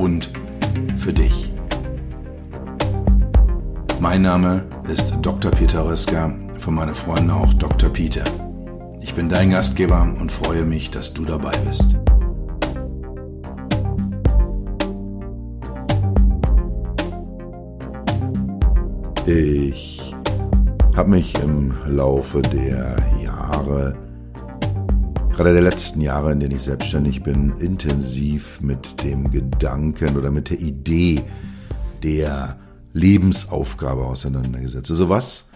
und für dich. Mein Name ist Dr. Peter Röska, von meinen Freunden auch Dr. Peter. Ich bin dein Gastgeber und freue mich, dass du dabei bist. Ich habe mich im Laufe der Jahre, gerade der letzten Jahre, in denen ich selbstständig bin, intensiv mit dem Gedanken oder mit der Idee der Lebensaufgabe auseinandergesetzt. Also was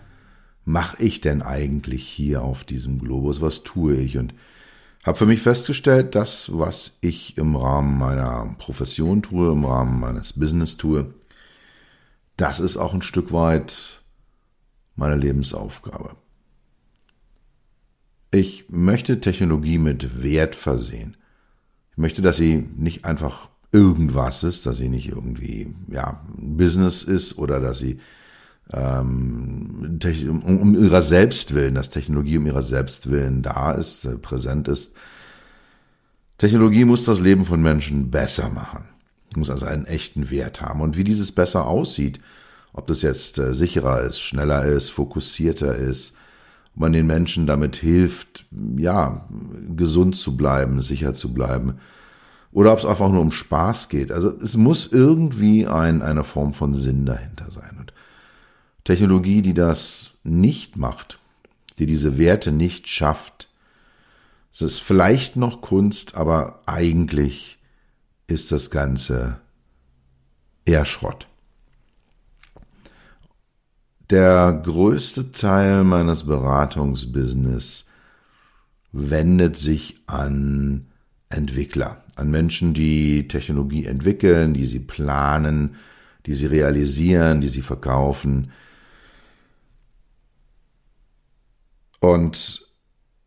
mache ich denn eigentlich hier auf diesem Globus? Was tue ich? Und habe für mich festgestellt, das, was ich im Rahmen meiner Profession tue, im Rahmen meines Business tue, das ist auch ein Stück weit meine Lebensaufgabe. Ich möchte Technologie mit Wert versehen. Ich möchte, dass sie nicht einfach irgendwas ist, dass sie nicht irgendwie ja Business ist oder dass sie ähm, um, um ihrer Selbstwillen, dass Technologie um ihrer Selbstwillen da ist, äh, präsent ist. Technologie muss das Leben von Menschen besser machen muss also einen echten Wert haben. Und wie dieses besser aussieht, ob das jetzt äh, sicherer ist, schneller ist, fokussierter ist, man den Menschen damit hilft, ja, gesund zu bleiben, sicher zu bleiben, oder ob es einfach nur um Spaß geht. Also es muss irgendwie ein, eine Form von Sinn dahinter sein. Und Technologie, die das nicht macht, die diese Werte nicht schafft, es ist vielleicht noch Kunst, aber eigentlich ist das Ganze eher Schrott. Der größte Teil meines Beratungsbusiness wendet sich an Entwickler, an Menschen, die Technologie entwickeln, die sie planen, die sie realisieren, die sie verkaufen. Und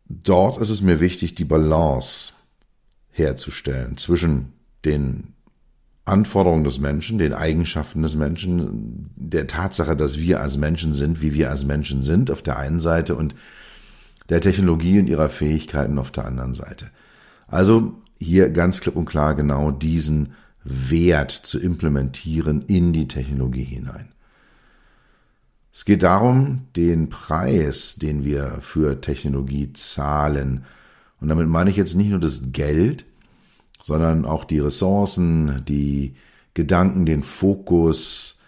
dort ist es mir wichtig, die Balance herzustellen zwischen den Anforderungen des Menschen, den Eigenschaften des Menschen, der Tatsache, dass wir als Menschen sind, wie wir als Menschen sind, auf der einen Seite und der Technologie und ihrer Fähigkeiten auf der anderen Seite. Also hier ganz klipp und klar genau diesen Wert zu implementieren in die Technologie hinein. Es geht darum, den Preis, den wir für Technologie zahlen, und damit meine ich jetzt nicht nur das Geld, sondern auch die Ressourcen, die Gedanken, den Fokus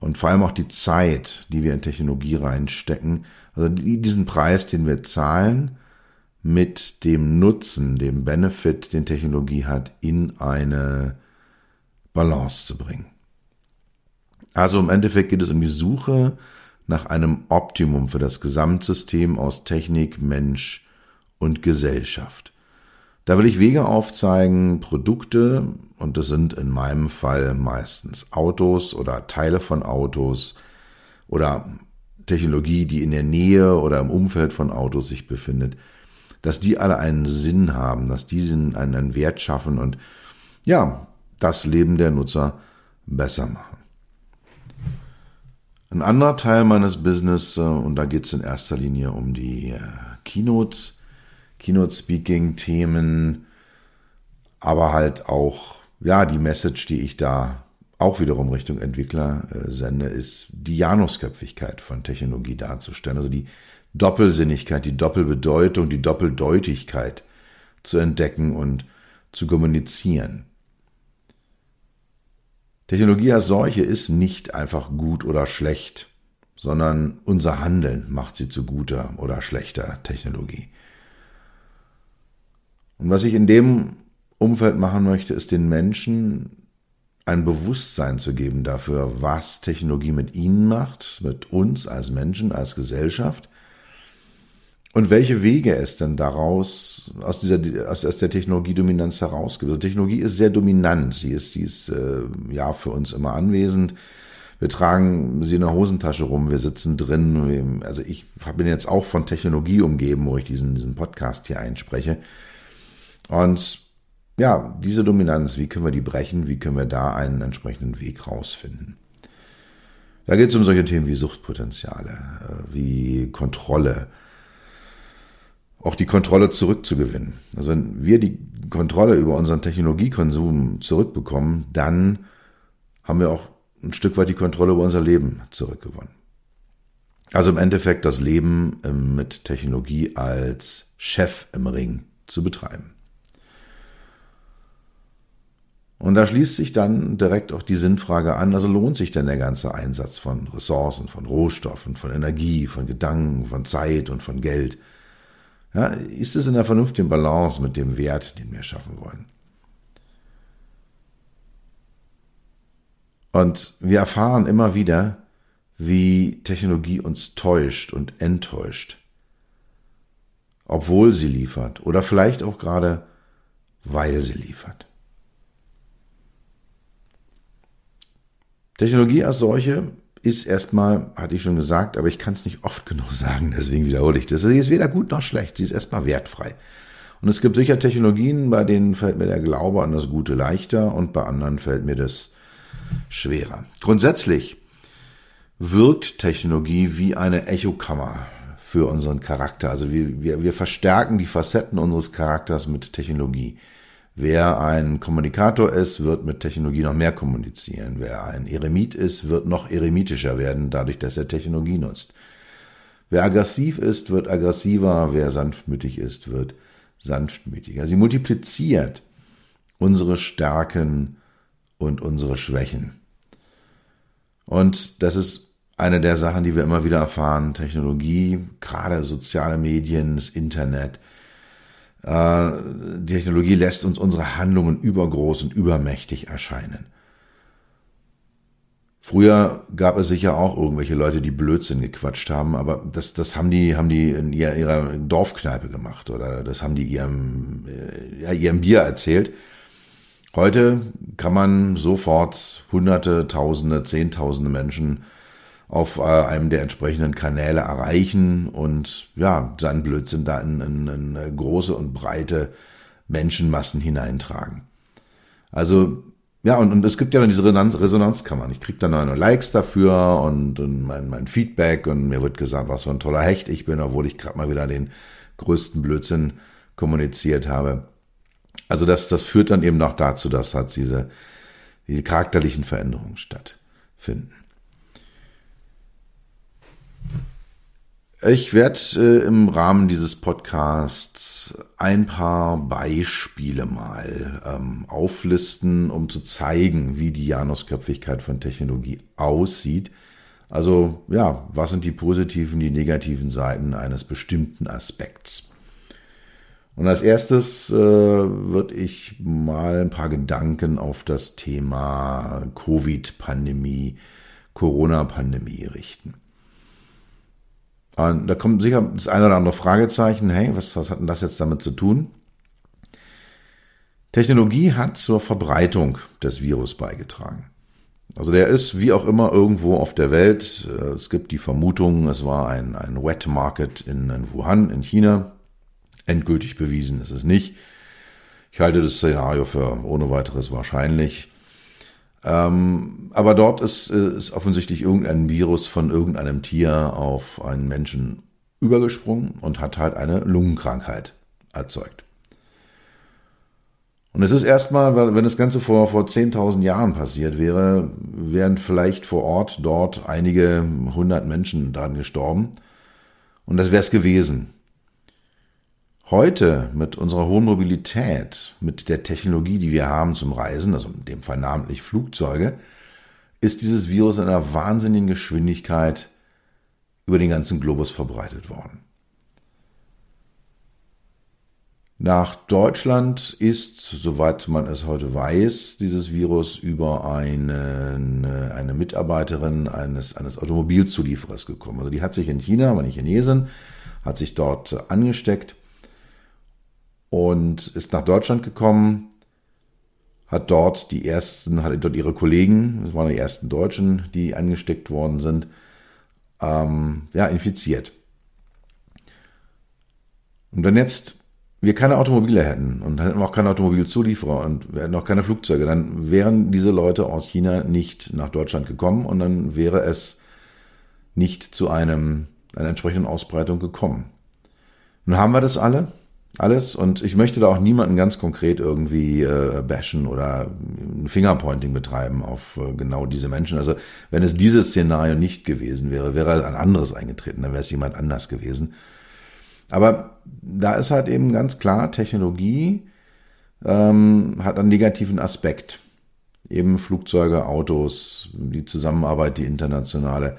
und vor allem auch die Zeit, die wir in Technologie reinstecken. Also diesen Preis, den wir zahlen, mit dem Nutzen, dem Benefit, den Technologie hat, in eine Balance zu bringen. Also im Endeffekt geht es um die Suche nach einem Optimum für das Gesamtsystem aus Technik, Mensch und Gesellschaft. Da will ich Wege aufzeigen, Produkte, und das sind in meinem Fall meistens Autos oder Teile von Autos oder Technologie, die in der Nähe oder im Umfeld von Autos sich befindet, dass die alle einen Sinn haben, dass die einen Wert schaffen und ja, das Leben der Nutzer besser machen. Ein anderer Teil meines Business, äh, und da geht es in erster Linie um die äh, Keynotes, Keynote-Speaking-Themen, aber halt auch, ja, die Message, die ich da auch wiederum Richtung Entwickler äh, sende, ist die Janusköpfigkeit von Technologie darzustellen. Also die Doppelsinnigkeit, die Doppelbedeutung, die Doppeldeutigkeit zu entdecken und zu kommunizieren. Technologie als solche ist nicht einfach gut oder schlecht, sondern unser Handeln macht sie zu guter oder schlechter Technologie. Und was ich in dem Umfeld machen möchte, ist den Menschen ein Bewusstsein zu geben dafür, was Technologie mit ihnen macht, mit uns als Menschen, als Gesellschaft. und welche Wege es denn daraus aus dieser aus, aus der Technologiedominanz heraus gibt. Also Technologie ist sehr dominant, sie ist sie ist äh, ja für uns immer anwesend. Wir tragen sie in der Hosentasche rum, wir sitzen drin. Also ich bin jetzt auch von Technologie umgeben, wo ich diesen diesen Podcast hier einspreche. Und ja, diese Dominanz, wie können wir die brechen? Wie können wir da einen entsprechenden Weg rausfinden? Da geht es um solche Themen wie Suchtpotenziale, äh, wie Kontrolle, auch die Kontrolle zurückzugewinnen. Also wenn wir die Kontrolle über unseren Technologiekonsum zurückbekommen, dann haben wir auch ein Stück weit die Kontrolle über unser Leben zurückgewonnen. Also im Endeffekt das Leben ähm, mit Technologie als Chef im Ring zu betreiben. Und da schließt sich dann direkt auch die Sinnfrage an, also lohnt sich denn der ganze Einsatz von Ressourcen, von Rohstoffen, von Energie, von Gedanken, von Zeit und von Geld? Ja, ist es in der vernünftigen Balance mit dem Wert, den wir schaffen wollen? Und wir erfahren immer wieder, wie Technologie uns täuscht und enttäuscht, obwohl sie liefert oder vielleicht auch gerade, weil sie liefert. Technologie als solche ist erstmal, hatte ich schon gesagt, aber ich kann es nicht oft genug sagen, deswegen wiederhole ich das. Sie ist weder gut noch schlecht, sie ist erstmal wertfrei. Und es gibt sicher Technologien, bei denen fällt mir der Glaube an das Gute leichter und bei anderen fällt mir das schwerer. Grundsätzlich wirkt Technologie wie eine Echokammer für unseren Charakter. Also wir, wir, wir verstärken die Facetten unseres Charakters mit Technologie. Wer ein Kommunikator ist, wird mit Technologie noch mehr kommunizieren. Wer ein Eremit ist, wird noch eremitischer werden, dadurch, dass er Technologie nutzt. Wer aggressiv ist, wird aggressiver. Wer sanftmütig ist, wird sanftmütiger. Sie multipliziert unsere Stärken und unsere Schwächen. Und das ist eine der Sachen, die wir immer wieder erfahren. Technologie, gerade soziale Medien, das Internet, äh, die Technologie lässt uns unsere Handlungen übergroß und übermächtig erscheinen. Früher gab es sicher auch irgendwelche Leute, die Blödsinn gequatscht haben, aber das, das haben die, haben die in ihrer Dorfkneipe gemacht oder das haben die ihrem, äh, ja, ihrem Bier erzählt. Heute kann man sofort Hunderte, Tausende, Zehntausende Menschen auf äh, einem der entsprechenden Kanäle erreichen und ja, seinen Blödsinn da in, in, in große und breite Menschenmassen hineintragen. Also ja, und, und es gibt ja dann diese Resonanz, Resonanzkammern. Ich kriege dann noch Likes dafür und, und mein, mein Feedback und mir wird gesagt, was für ein toller Hecht ich bin, obwohl ich gerade mal wieder den größten Blödsinn kommuniziert habe. Also das, das führt dann eben noch dazu, dass halt diese, diese charakterlichen Veränderungen stattfinden. Ich werde äh, im Rahmen dieses Podcasts ein paar Beispiele mal ähm, auflisten, um zu zeigen, wie die Janusköpfigkeit von Technologie aussieht. Also ja, was sind die positiven, die negativen Seiten eines bestimmten Aspekts? Und als erstes äh, würde ich mal ein paar Gedanken auf das Thema Covid-Pandemie, Corona-Pandemie richten. Und da kommt sicher das eine oder andere Fragezeichen, hey, was, was hat denn das jetzt damit zu tun? Technologie hat zur Verbreitung des Virus beigetragen. Also der ist wie auch immer irgendwo auf der Welt. Äh, es gibt die Vermutung, es war ein, ein Wet Market in, in Wuhan in China. Endgültig bewiesen ist es nicht. Ich halte das Szenario für ohne weiteres wahrscheinlich. Ähm, aber dort ist, äh, ist offensichtlich irgendein Virus von irgendeinem Tier auf einen Menschen übergesprungen und hat halt eine Lungenkrankheit erzeugt. Und es ist erstmal, wenn das Ganze vor, vor 10.000 Jahren passiert wäre, wären vielleicht vor Ort dort einige hundert Menschen daran gestorben. Und das wäre es gewesen. Heute mit unserer hohen Mobilität, mit der Technologie, die wir haben zum Reisen, also in dem Fall namentlich Flugzeuge, ist dieses Virus in einer wahnsinnigen Geschwindigkeit über den ganzen Globus verbreitet worden. Nach Deutschland ist, soweit man es heute weiß, dieses Virus über eine, eine Mitarbeiterin eines, eines Automobilzulieferers gekommen. Also die hat sich in China, war nicht Chinesin, hat sich dort angesteckt und ist nach Deutschland gekommen, hat dort die ersten, hat dort ihre Kollegen, das waren die ersten Deutschen, die angesteckt worden sind, ähm, ja, infiziert. Und wenn jetzt wir keine Automobile hätten und hätten auch keine Automobilzulieferer und wir hätten auch keine Flugzeuge, dann wären diese Leute aus China nicht nach Deutschland gekommen und dann wäre es nicht zu einem, einer entsprechenden Ausbreitung gekommen. Nun haben wir das alle, alles und ich möchte da auch niemanden ganz konkret irgendwie äh, bashen oder ein Fingerpointing betreiben auf äh, genau diese Menschen. Also wenn es dieses Szenario nicht gewesen wäre, wäre ein anderes eingetreten, dann wäre es jemand anders gewesen. Aber da ist halt eben ganz klar, Technologie ähm, hat einen negativen Aspekt. Eben Flugzeuge, Autos, die Zusammenarbeit, die internationale.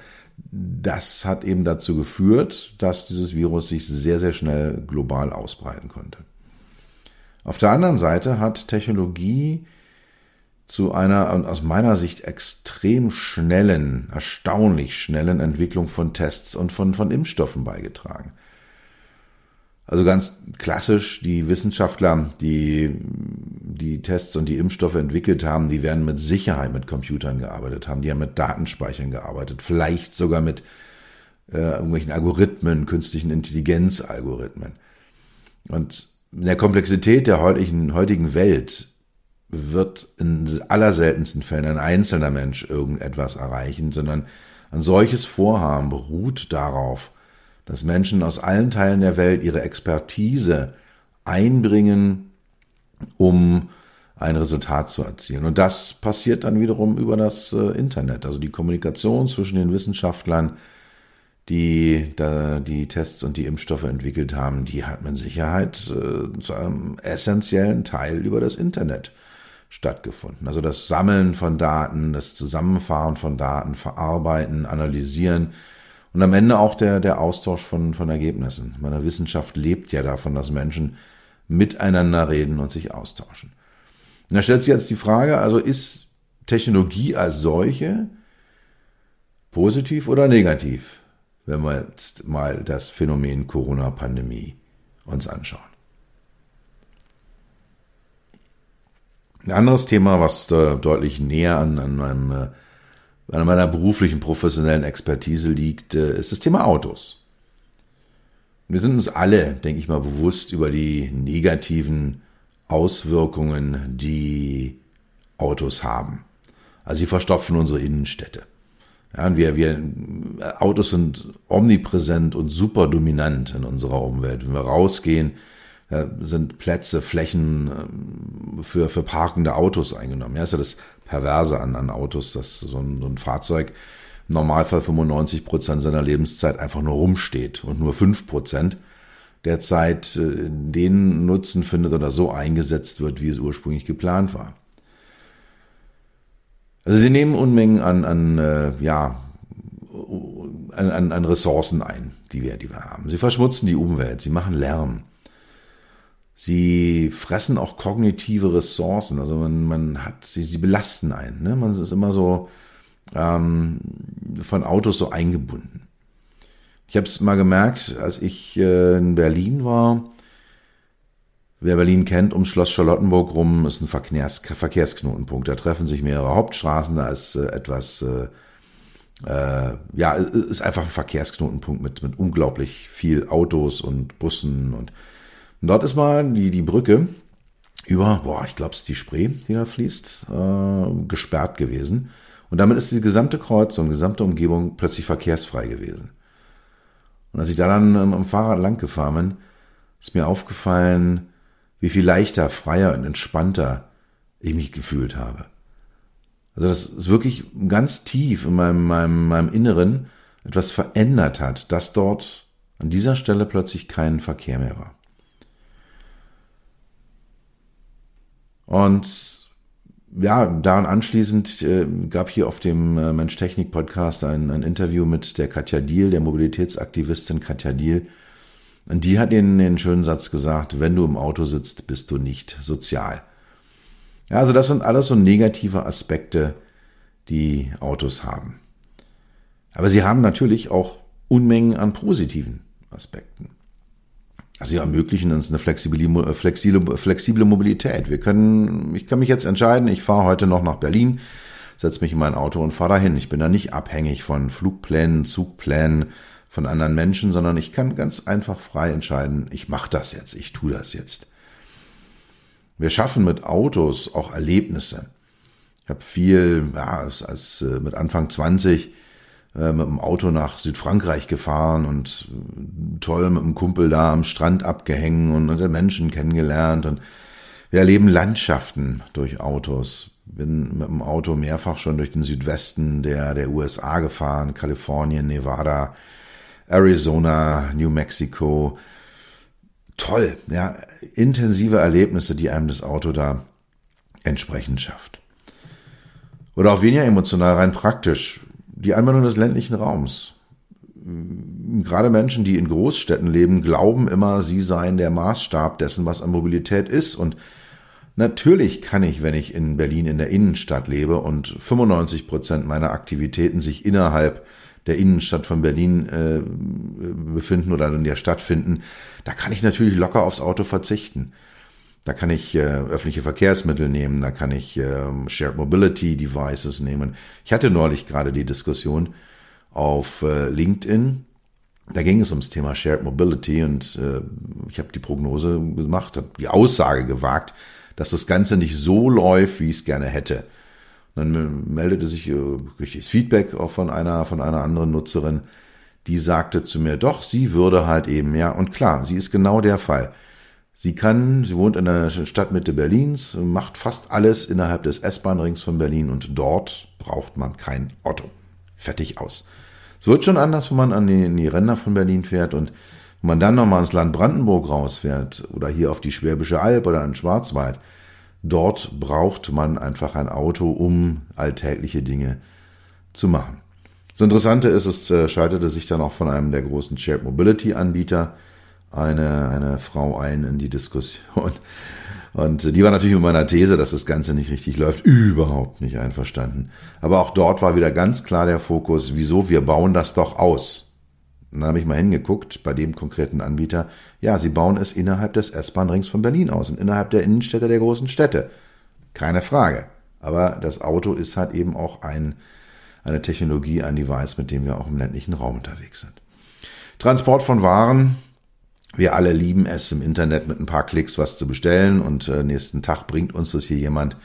Das hat eben dazu geführt, dass dieses Virus sich sehr, sehr schnell global ausbreiten konnte. Auf der anderen Seite hat Technologie zu einer aus meiner Sicht extrem schnellen, erstaunlich schnellen Entwicklung von Tests und von, von Impfstoffen beigetragen. Also ganz klassisch, die Wissenschaftler, die die Tests und die Impfstoffe entwickelt haben, die werden mit Sicherheit mit Computern gearbeitet haben, die haben mit Datenspeichern gearbeitet, vielleicht sogar mit äh, irgendwelchen Algorithmen, künstlichen Intelligenzalgorithmen. Und in der Komplexität der heutigen, heutigen Welt wird in allerseltensten Fällen ein einzelner Mensch irgendetwas erreichen, sondern ein solches Vorhaben beruht darauf, dass Menschen aus allen Teilen der Welt ihre Expertise einbringen, um ein Resultat zu erzielen. Und das passiert dann wiederum über das äh, Internet, also die Kommunikation zwischen den Wissenschaftlern, die die Tests und die Impfstoffe entwickelt haben, die hat mit Sicherheit äh, zu einem essentiellen Teil über das Internet stattgefunden. Also das Sammeln von Daten, das Zusammenfahren von Daten, Verarbeiten, Analysieren, und am Ende auch der, der Austausch von, von Ergebnissen. Meine Wissenschaft lebt ja davon, dass Menschen miteinander reden und sich austauschen. Und da stellt sich jetzt die Frage, also ist Technologie als solche positiv oder negativ, wenn wir jetzt mal das Phänomen Corona-Pandemie uns anschauen? Ein anderes Thema, was deutlich näher an, an meinem äh, an meiner beruflichen, professionellen Expertise liegt, äh, ist das Thema Autos. Wir sind uns alle, denke ich mal, bewusst über die negativen Auswirkungen, die Autos haben. Also sie verstopfen unsere Innenstädte. Ja, wir, wir, Autos sind omnipräsent und super dominant in unserer Umwelt. Wenn wir rausgehen, sind Plätze, Flächen ähm, für, für parkende Autos eingenommen. Ja, ist ja das Perverse an, an Autos, dass so ein, so ein Fahrzeug im Normalfall 95 Prozent seiner Lebenszeit einfach nur rumsteht und nur fünf Prozent der Zeit äh, den Nutzen findet oder so eingesetzt wird, wie es ursprünglich geplant war. Also sie nehmen Unmengen an, an äh, ja, an, an Ressourcen ein, die wir, die wir haben. Sie verschmutzen die Umwelt, sie machen Lärm. Sie fressen auch kognitive Ressourcen. Also man, man hat, sie, sie belasten einen. Ne? Man ist immer so ähm, von Autos so eingebunden. Ich habe es mal gemerkt, als ich äh, in Berlin war. Wer Berlin kennt, um Schloss Charlottenburg rum ist ein Verkehrs Verkehrsknotenpunkt. Da treffen sich mehrere Hauptstraßen. Da ist äh, etwas, äh, äh, ja, ist einfach ein Verkehrsknotenpunkt mit, mit unglaublich viel Autos und Bussen und und dort ist mal die, die Brücke über, boah, ich glaube, es ist die Spree, die da fließt, äh, gesperrt gewesen. Und damit ist die gesamte Kreuzung, die gesamte Umgebung plötzlich verkehrsfrei gewesen. Und als ich da dann ähm, am Fahrrad lang gefahren bin, ist mir aufgefallen, wie viel leichter, freier und entspannter ich mich gefühlt habe. Also das ist wirklich ganz tief in meinem, meinem, meinem Inneren etwas verändert hat, dass dort an dieser Stelle plötzlich kein Verkehr mehr war. Und ja, daran anschließend äh, gab hier auf dem äh, Mensch-Technik-Podcast ein, ein, Interview mit der Katja Diel, der Mobilitätsaktivistin Katja Diel. Und die hat den, den schönen Satz gesagt, wenn du im Auto sitzt, bist du nicht sozial. Ja, also das sind alles so negative Aspekte, die Autos haben. Aber sie haben natürlich auch Unmengen an positiven Aspekten. Sie ermöglichen uns eine flexible, flexible, flexible Mobilität. Wir können, ich kann mich jetzt entscheiden, ich fahre heute noch nach Berlin, setze mich in mein Auto und fahre dahin. Ich bin da nicht abhängig von Flugplänen, Zugplänen, von anderen Menschen, sondern ich kann ganz einfach frei entscheiden, ich mache das jetzt, ich tue das jetzt. Wir schaffen mit Autos auch Erlebnisse. Ich habe viel, ja, als äh, mit Anfang 20 äh, mit dem Auto nach Südfrankreich gefahren und äh, toll mit einem Kumpel da am Strand abgehängt und Menschen kennengelernt und wir erleben Landschaften durch Autos. Bin mit dem Auto mehrfach schon durch den Südwesten der, der USA gefahren, Kalifornien, Nevada, Arizona, New Mexico. Toll, ja, intensive Erlebnisse, die einem das Auto da entsprechend schafft. Oder auch weniger emotional, rein praktisch. Die Anwendung des ländlichen Raums. Gerade Menschen, die in Großstädten leben, glauben immer, sie seien der Maßstab dessen, was an Mobilität ist. Und natürlich kann ich, wenn ich in Berlin in der Innenstadt lebe und 95 Prozent meiner Aktivitäten sich innerhalb der Innenstadt von Berlin äh, befinden oder in der Stadt finden, da kann ich natürlich locker aufs Auto verzichten. Da kann ich äh, öffentliche Verkehrsmittel nehmen, da kann ich äh, Shared Mobility Devices nehmen. Ich hatte neulich gerade die Diskussion auf äh, LinkedIn. Da ging es ums Thema Shared Mobility und äh, ich habe die Prognose gemacht, habe die Aussage gewagt, dass das Ganze nicht so läuft, wie ich es gerne hätte. Dann meldete sich äh, richtiges Feedback auch von einer, von einer anderen Nutzerin, die sagte zu mir, doch, sie würde halt eben, ja, und klar, sie ist genau der Fall. Sie kann, sie wohnt in der Stadtmitte Berlins, macht fast alles innerhalb des S-Bahn-Rings von Berlin und dort braucht man kein Auto. Fertig aus. Es wird schon anders, wenn man an die, die Ränder von Berlin fährt und wenn man dann nochmal ins Land Brandenburg rausfährt oder hier auf die Schwäbische Alb oder in Schwarzwald, Dort braucht man einfach ein Auto, um alltägliche Dinge zu machen. Das Interessante ist, es äh, schaltete sich dann auch von einem der großen Shared Mobility Anbieter eine, eine Frau ein in die Diskussion. Und die war natürlich mit meiner These, dass das Ganze nicht richtig läuft, überhaupt nicht einverstanden. Aber auch dort war wieder ganz klar der Fokus, wieso, wir bauen das doch aus. Dann habe ich mal hingeguckt bei dem konkreten Anbieter. Ja, sie bauen es innerhalb des S-Bahn-Rings von Berlin aus und innerhalb der Innenstädte der großen Städte. Keine Frage. Aber das Auto ist halt eben auch ein, eine Technologie, ein Device, mit dem wir auch im ländlichen Raum unterwegs sind. Transport von Waren. Wir alle lieben es, im Internet mit ein paar Klicks was zu bestellen und äh, nächsten Tag bringt uns das hier jemand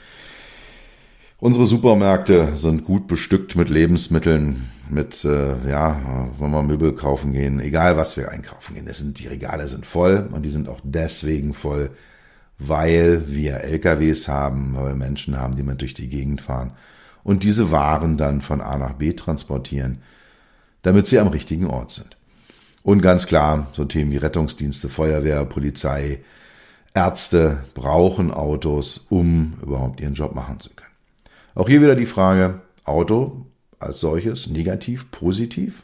Unsere Supermärkte sind gut bestückt mit Lebensmitteln, mit, äh, ja, wenn wir Möbel kaufen gehen, egal was wir einkaufen gehen, das sind, die Regale sind voll und die sind auch deswegen voll, weil wir LKWs haben, weil wir Menschen haben, die mit durch die Gegend fahren und diese Waren dann von A nach B transportieren, damit sie am richtigen Ort sind. Und ganz klar, so Themen wie Rettungsdienste, Feuerwehr, Polizei, Ärzte brauchen Autos, um überhaupt ihren Job machen zu können. Auch hier wieder die Frage, Auto als solches, negativ, positiv?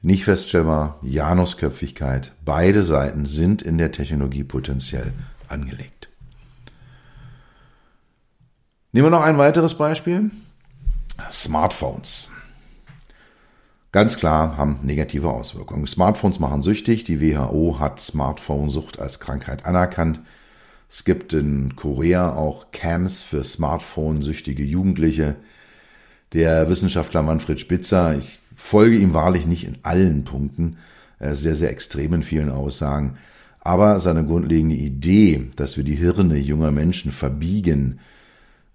Nicht feststellbar, Janusköpfigkeit, beide Seiten sind in der Technologie potenziell angelegt. Nehmen wir noch ein weiteres Beispiel. Smartphones. Ganz klar haben negative Auswirkungen. Smartphones machen süchtig. Die WHO hat Smartphone-Sucht als Krankheit anerkannt. Es gibt in Korea auch Camps für Smartphone-süchtige Jugendliche. Der Wissenschaftler Manfred Spitzer, ich folge ihm wahrlich nicht in allen Punkten, er ist sehr, sehr extrem in vielen Aussagen, aber seine grundlegende Idee, dass wir die Hirne junger Menschen verbiegen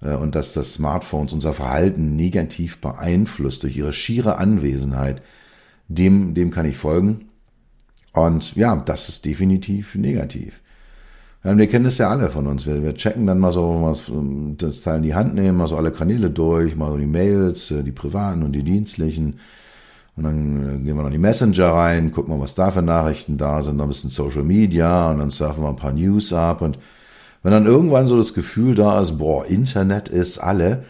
und dass das Smartphones unser Verhalten negativ beeinflusst durch ihre schiere Anwesenheit, dem, dem kann ich folgen. Und ja, das ist definitiv negativ. Ja, wir kennen das ja alle von uns. Wir, wir checken dann mal so, was, das Teil in die Hand nehmen, mal so alle Kanäle durch, mal so die Mails, äh, die privaten und die dienstlichen. Und dann äh, gehen wir noch in die Messenger rein, gucken mal, was da für Nachrichten da sind, noch ein bisschen Social Media und dann surfen wir ein paar News ab. Und wenn dann irgendwann so das Gefühl da ist, boah, Internet ist alle,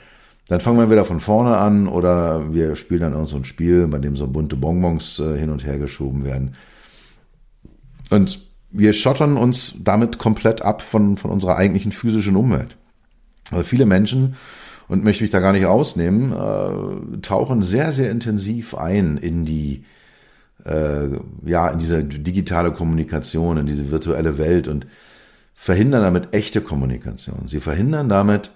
dann fangen wir wieder von vorne an oder wir spielen dann irgend so ein Spiel, bei dem so bunte Bonbons äh, hin und her geschoben werden. Und wir schottern uns damit komplett ab von, von unserer eigentlichen physischen Umwelt. Also viele Menschen, und möchte mich da gar nicht ausnehmen, äh, tauchen sehr, sehr intensiv ein in die äh, ja, in diese digitale Kommunikation, in diese virtuelle Welt und verhindern damit echte Kommunikation. Sie verhindern damit,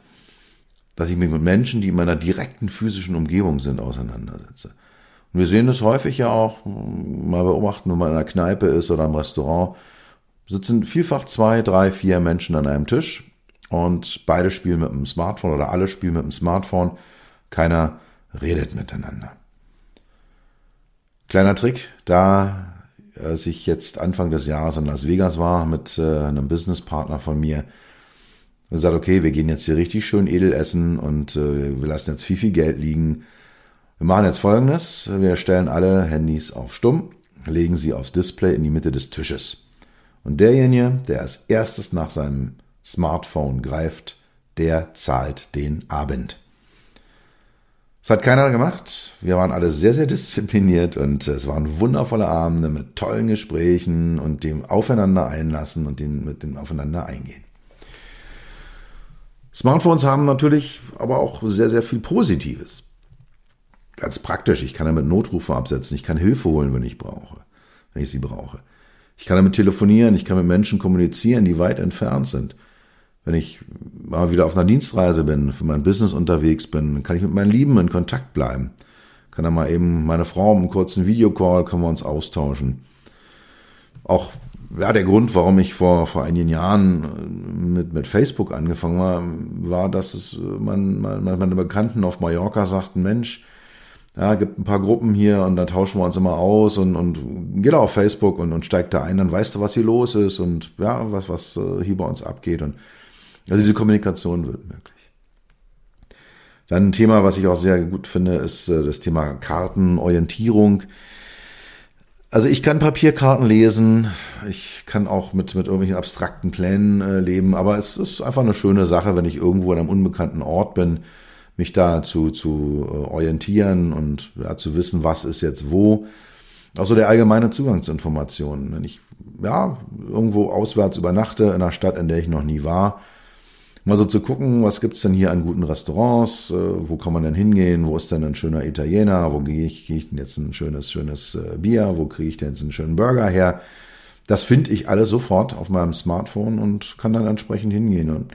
dass ich mich mit Menschen, die in meiner direkten physischen Umgebung sind, auseinandersetze. Und wir sehen das häufig ja auch, mal beobachten, wenn man in einer Kneipe ist oder im Restaurant, sitzen vielfach zwei, drei, vier Menschen an einem Tisch und beide spielen mit dem Smartphone oder alle spielen mit dem Smartphone. Keiner redet miteinander. Kleiner Trick, da als ich jetzt Anfang des Jahres in Las Vegas war mit äh, einem Businesspartner von mir, gesagt, okay, wir gehen jetzt hier richtig schön edel essen und äh, wir lassen jetzt viel, viel Geld liegen. Wir machen jetzt folgendes, wir stellen alle Handys auf Stumm, legen sie aufs Display in die Mitte des Tisches. Und derjenige, der als erstes nach seinem Smartphone greift, der zahlt den Abend. Das hat keiner gemacht. Wir waren alle sehr, sehr diszipliniert und es waren wundervolle Abende mit tollen Gesprächen und dem Aufeinander einlassen und dem, mit dem Aufeinander eingehen. Smartphones haben natürlich aber auch sehr, sehr viel Positives. Ganz praktisch. Ich kann damit Notrufe absetzen. Ich kann Hilfe holen, wenn ich brauche, wenn ich sie brauche. Ich kann damit telefonieren. Ich kann mit Menschen kommunizieren, die weit entfernt sind. Wenn ich mal wieder auf einer Dienstreise bin, für mein Business unterwegs bin, kann ich mit meinen Lieben in Kontakt bleiben. Kann dann mal eben meine Frau einen kurzen Videocall, können wir uns austauschen. Auch ja, der Grund, warum ich vor, vor einigen Jahren mit, mit Facebook angefangen war, war, dass es man, man, meine Bekannten auf Mallorca sagten, Mensch, ja, gibt ein paar Gruppen hier und da tauschen wir uns immer aus und, und geh da auf Facebook und, und steigt da ein, dann weißt du, was hier los ist und ja, was, was äh, hier bei uns abgeht. Und also diese Kommunikation wird möglich. Dann ein Thema, was ich auch sehr gut finde, ist äh, das Thema Kartenorientierung. Also ich kann Papierkarten lesen, ich kann auch mit, mit irgendwelchen abstrakten Plänen äh, leben, aber es ist einfach eine schöne Sache, wenn ich irgendwo an einem unbekannten Ort bin, mich da zu, zu äh, orientieren und ja, zu wissen, was ist jetzt wo. Auch so der allgemeine Zugang zu Informationen. Wenn ich ja irgendwo auswärts übernachte in einer Stadt, in der ich noch nie war, mal so zu gucken, was gibt's denn hier an guten Restaurants, äh, wo kann man denn hingehen, wo ist denn ein schöner Italiener, wo gehe ich, gehe ich denn jetzt ein schönes, schönes äh, Bier, wo kriege ich denn jetzt einen schönen Burger her. Das finde ich alles sofort auf meinem Smartphone und kann dann entsprechend hingehen und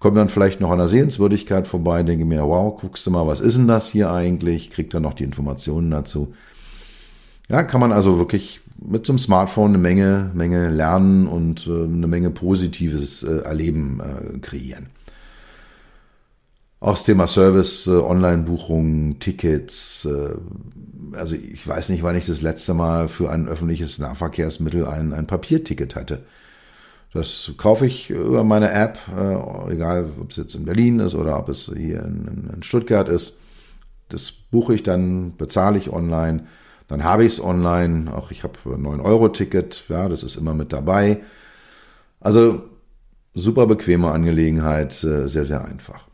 komme dann vielleicht noch an der Sehenswürdigkeit vorbei, denke mir, wow, guckst du mal, was ist denn das hier eigentlich, krieg dann noch die Informationen dazu. Ja, kann man also wirklich mit so einem Smartphone eine Menge, Menge lernen und äh, eine Menge positives äh, Erleben äh, kreieren. Auch das Thema Service, Online-Buchungen, Tickets. Also ich weiß nicht, wann ich das letzte Mal für ein öffentliches Nahverkehrsmittel ein, ein Papierticket hatte. Das kaufe ich über meine App, egal ob es jetzt in Berlin ist oder ob es hier in, in Stuttgart ist. Das buche ich dann, bezahle ich online dann habe ich es online. Auch ich habe ein 9-Euro-Ticket. Ja, das ist immer mit dabei. Also super bequeme Angelegenheit, äh, sehr, sehr einfach.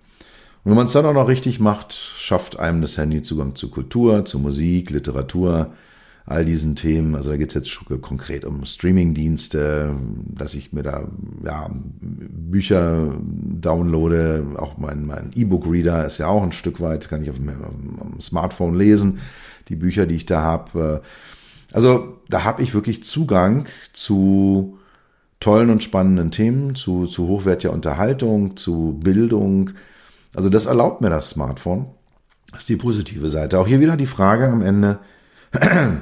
Und wenn man es dann auch noch richtig macht, schafft einem das Handy Zugang zu Kultur, zu Musik, Literatur, all diesen Themen. Also da geht es jetzt konkret um Streamingdienste, dass ich mir da ja, Bücher downloade. Auch mein, mein E-Book-Reader ist ja auch ein Stück weit, kann ich auf dem, auf dem Smartphone lesen die Bücher, die ich da habe. Äh, also da habe ich wirklich Zugang zu tollen und spannenden Themen, zu, zu hochwertiger Unterhaltung, zu Bildung. Also das erlaubt mir das Smartphone. Das ist die positive Seite. Auch hier wieder die Frage am Ende,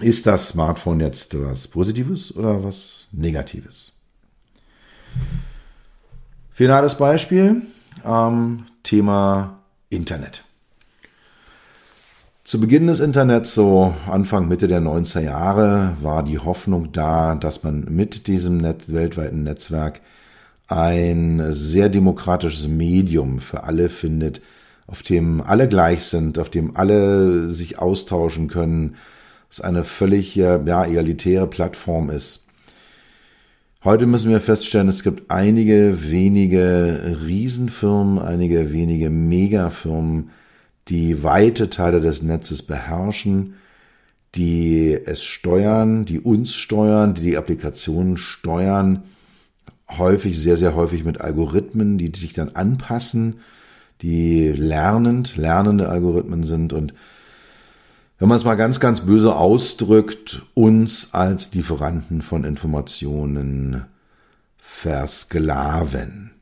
ist das Smartphone jetzt was Positives oder was Negatives? Finales Beispiel, ähm, Thema Internet. Zu Beginn des Internets, so Anfang, Mitte der 90er Jahre, war die Hoffnung da, dass man mit diesem Net weltweiten Netzwerk ein sehr demokratisches Medium für alle findet, auf dem alle gleich sind, auf dem alle sich austauschen können, es eine völlig ja, egalitäre Plattform ist. Heute müssen wir feststellen, es gibt einige wenige Riesenfirmen, einige wenige Megafirmen, die weite Teile des Netzes beherrschen, die es steuern, die uns steuern, die die Applikationen steuern, häufig, sehr, sehr häufig mit Algorithmen, die sich dann anpassen, die lernend, lernende Algorithmen sind und wenn man es mal ganz, ganz böse ausdrückt, uns als Lieferanten von Informationen versklaven.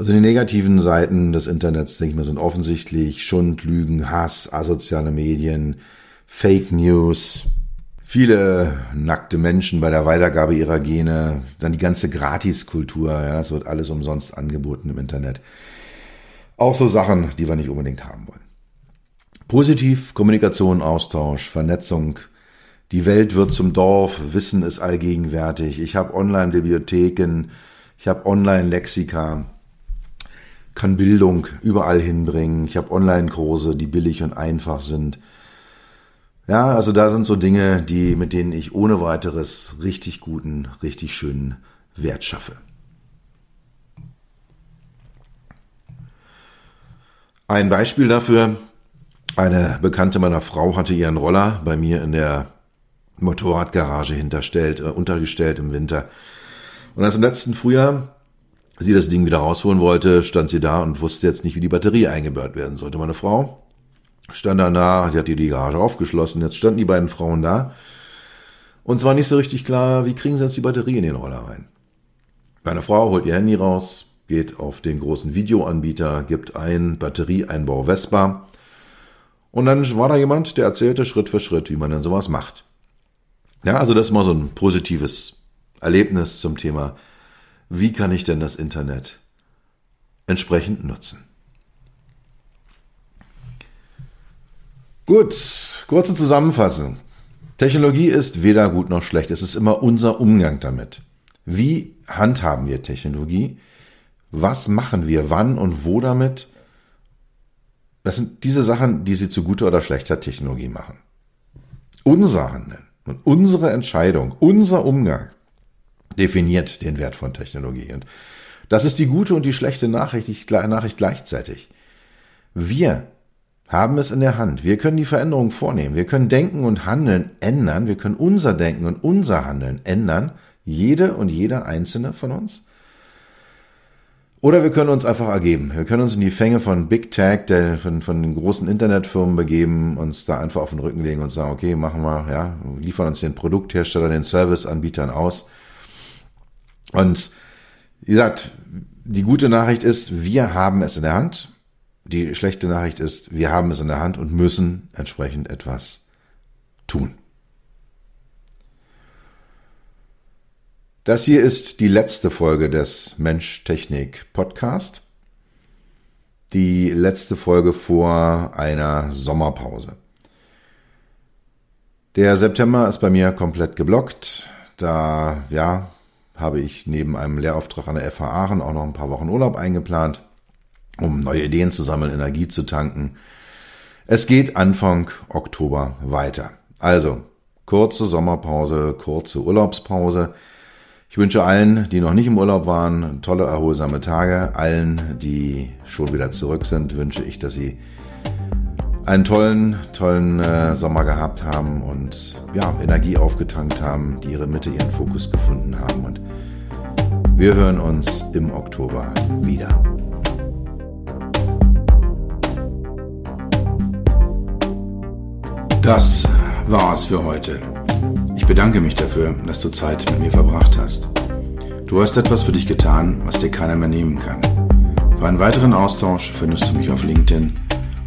Also die negativen Seiten des Internets, denke ich mal, sind offensichtlich Schund, Lügen, Hass, asoziale Medien, Fake News, viele nackte Menschen bei der Weitergabe ihrer Gene, dann die ganze Gratiskultur, ja, es wird alles umsonst angeboten im Internet. Auch so Sachen, die wir nicht unbedingt haben wollen. Positiv, Kommunikation, Austausch, Vernetzung, die Welt wird zum Dorf, Wissen ist allgegenwärtig, ich habe Online-Bibliotheken, ich habe Online-Lexika, kann Bildung überall hinbringen. Ich habe Online-Kurse, die billig und einfach sind. Ja, also da sind so Dinge, die, mit denen ich ohne weiteres richtig guten, richtig schönen Wert schaffe. Ein Beispiel dafür, eine Bekannte meiner Frau hatte ihren Roller bei mir in der Motorradgarage hinterstellt, äh, untergestellt im Winter. Und als im letzten Frühjahr sie das Ding wieder rausholen wollte, stand sie da und wusste jetzt nicht, wie die Batterie eingebaut werden sollte. Meine Frau stand dann da, die hat die Garage aufgeschlossen, jetzt standen die beiden Frauen da. Und es war nicht so richtig klar, wie kriegen sie jetzt die Batterie in den Roller rein. Meine Frau holt ihr Handy raus, geht auf den großen Videoanbieter, gibt ein Batterieeinbau Vespa. Und dann war da jemand, der erzählte Schritt für Schritt, wie man denn sowas macht. Ja, also das ist mal so ein positives Erlebnis zum Thema wie kann ich denn das Internet entsprechend nutzen? Gut, kurze Zusammenfassung. Technologie ist weder gut noch schlecht. Es ist immer unser Umgang damit. Wie handhaben wir Technologie? Was machen wir wann und wo damit? Das sind diese Sachen, die sie zu guter oder schlechter Technologie machen. Unser Handeln und unsere Entscheidung, unser Umgang definiert den Wert von Technologie. Und das ist die gute und die schlechte Nachricht, Nachricht gleichzeitig. Wir haben es in der Hand. Wir können die Veränderung vornehmen. Wir können Denken und Handeln ändern. Wir können unser Denken und unser Handeln ändern. Jede und jeder einzelne von uns. Oder wir können uns einfach ergeben. Wir können uns in die Fänge von Big Tech, der, von, von den großen Internetfirmen begeben, uns da einfach auf den Rücken legen und sagen, okay, machen wir, ja, liefern uns den Produkthersteller, den Serviceanbietern aus und wie gesagt, die gute Nachricht ist, wir haben es in der Hand. Die schlechte Nachricht ist, wir haben es in der Hand und müssen entsprechend etwas tun. Das hier ist die letzte Folge des Mensch-Technik-Podcast. Die letzte Folge vor einer Sommerpause. Der September ist bei mir komplett geblockt. Da, ja, habe ich neben einem Lehrauftrag an der FH Aachen auch noch ein paar Wochen Urlaub eingeplant, um neue Ideen zu sammeln, Energie zu tanken. Es geht Anfang Oktober weiter. Also, kurze Sommerpause, kurze Urlaubspause. Ich wünsche allen, die noch nicht im Urlaub waren, tolle, erholsame Tage. Allen, die schon wieder zurück sind, wünsche ich, dass sie einen tollen, tollen äh, Sommer gehabt haben und ja, Energie aufgetankt haben, die ihre Mitte, ihren Fokus gefunden haben. Und wir hören uns im Oktober wieder. Das war's für heute. Ich bedanke mich dafür, dass du Zeit mit mir verbracht hast. Du hast etwas für dich getan, was dir keiner mehr nehmen kann. Für einen weiteren Austausch findest du mich auf LinkedIn